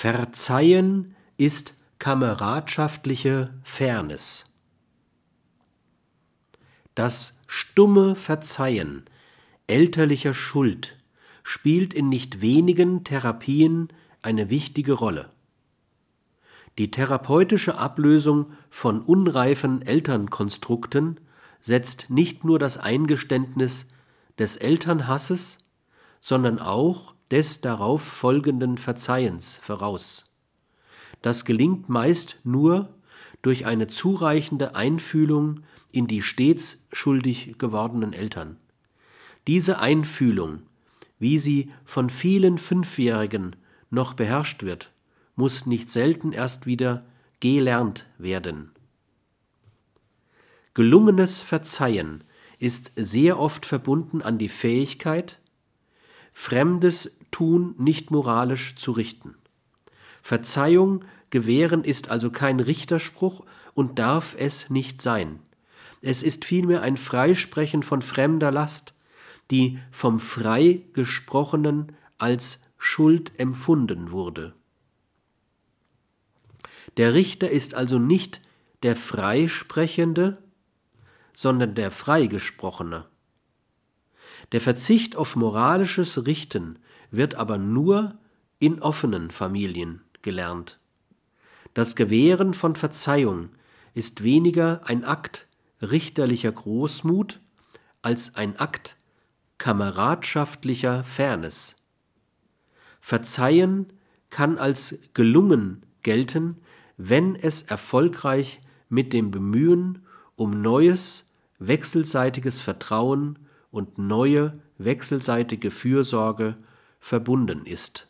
Verzeihen ist kameradschaftliche Fairness. Das stumme Verzeihen elterlicher Schuld spielt in nicht wenigen Therapien eine wichtige Rolle. Die therapeutische Ablösung von unreifen Elternkonstrukten setzt nicht nur das Eingeständnis des Elternhasses, sondern auch des darauf folgenden Verzeihens voraus. Das gelingt meist nur durch eine zureichende Einfühlung in die stets schuldig gewordenen Eltern. Diese Einfühlung, wie sie von vielen Fünfjährigen noch beherrscht wird, muss nicht selten erst wieder gelernt werden. Gelungenes Verzeihen ist sehr oft verbunden an die Fähigkeit, Fremdes Tun nicht moralisch zu richten. Verzeihung gewähren ist also kein Richterspruch und darf es nicht sein. Es ist vielmehr ein Freisprechen von fremder Last, die vom Freigesprochenen als Schuld empfunden wurde. Der Richter ist also nicht der Freisprechende, sondern der Freigesprochene. Der Verzicht auf moralisches Richten wird aber nur in offenen Familien gelernt. Das Gewähren von Verzeihung ist weniger ein Akt richterlicher Großmut als ein Akt kameradschaftlicher Fairness. Verzeihen kann als gelungen gelten, wenn es erfolgreich mit dem Bemühen um neues, wechselseitiges Vertrauen und neue, wechselseitige Fürsorge verbunden ist